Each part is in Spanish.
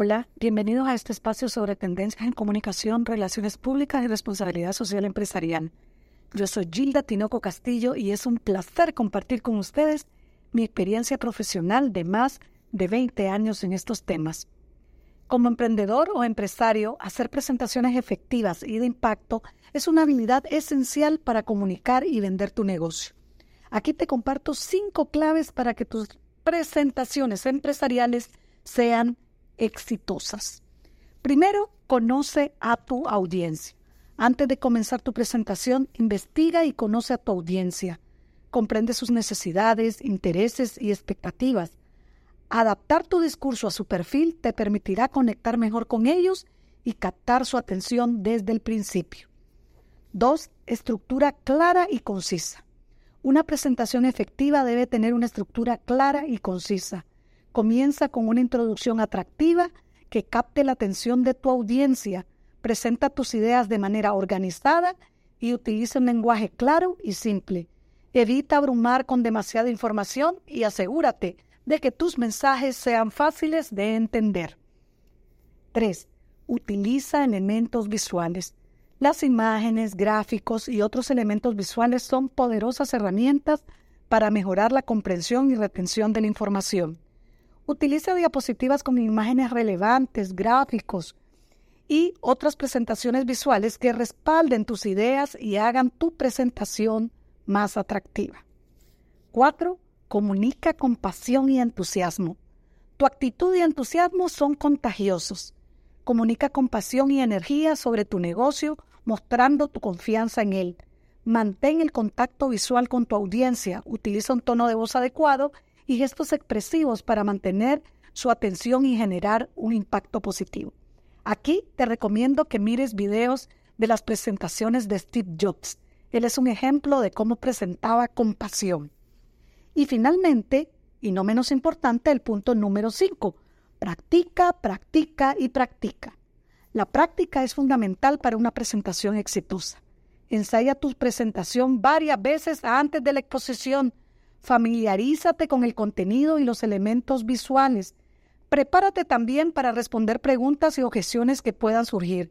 Hola, bienvenidos a este espacio sobre tendencias en comunicación, relaciones públicas y responsabilidad social empresarial. Yo soy Gilda Tinoco Castillo y es un placer compartir con ustedes mi experiencia profesional de más de 20 años en estos temas. Como emprendedor o empresario, hacer presentaciones efectivas y de impacto es una habilidad esencial para comunicar y vender tu negocio. Aquí te comparto cinco claves para que tus presentaciones empresariales sean exitosas. Primero, conoce a tu audiencia. Antes de comenzar tu presentación, investiga y conoce a tu audiencia. Comprende sus necesidades, intereses y expectativas. Adaptar tu discurso a su perfil te permitirá conectar mejor con ellos y captar su atención desde el principio. 2. Estructura clara y concisa. Una presentación efectiva debe tener una estructura clara y concisa. Comienza con una introducción atractiva que capte la atención de tu audiencia. Presenta tus ideas de manera organizada y utiliza un lenguaje claro y simple. Evita abrumar con demasiada información y asegúrate de que tus mensajes sean fáciles de entender. 3. Utiliza elementos visuales. Las imágenes, gráficos y otros elementos visuales son poderosas herramientas para mejorar la comprensión y retención de la información. Utiliza diapositivas con imágenes relevantes, gráficos y otras presentaciones visuales que respalden tus ideas y hagan tu presentación más atractiva. 4. Comunica con pasión y entusiasmo. Tu actitud y entusiasmo son contagiosos. Comunica con pasión y energía sobre tu negocio, mostrando tu confianza en él. Mantén el contacto visual con tu audiencia, utiliza un tono de voz adecuado y gestos expresivos para mantener su atención y generar un impacto positivo. Aquí te recomiendo que mires videos de las presentaciones de Steve Jobs. Él es un ejemplo de cómo presentaba con pasión. Y finalmente, y no menos importante, el punto número 5. Practica, practica y practica. La práctica es fundamental para una presentación exitosa. Ensaya tu presentación varias veces antes de la exposición Familiarízate con el contenido y los elementos visuales. Prepárate también para responder preguntas y objeciones que puedan surgir.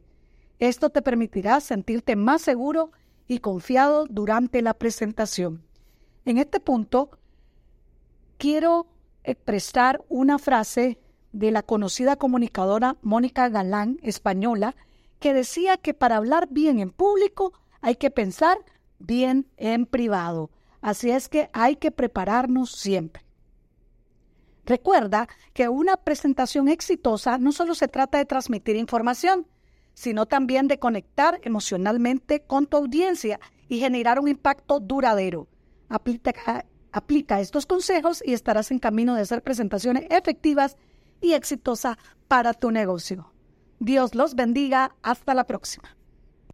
Esto te permitirá sentirte más seguro y confiado durante la presentación. En este punto, quiero expresar una frase de la conocida comunicadora Mónica Galán, española, que decía que para hablar bien en público hay que pensar bien en privado. Así es que hay que prepararnos siempre. Recuerda que una presentación exitosa no solo se trata de transmitir información, sino también de conectar emocionalmente con tu audiencia y generar un impacto duradero. Aplica, aplica estos consejos y estarás en camino de hacer presentaciones efectivas y exitosas para tu negocio. Dios los bendiga. Hasta la próxima.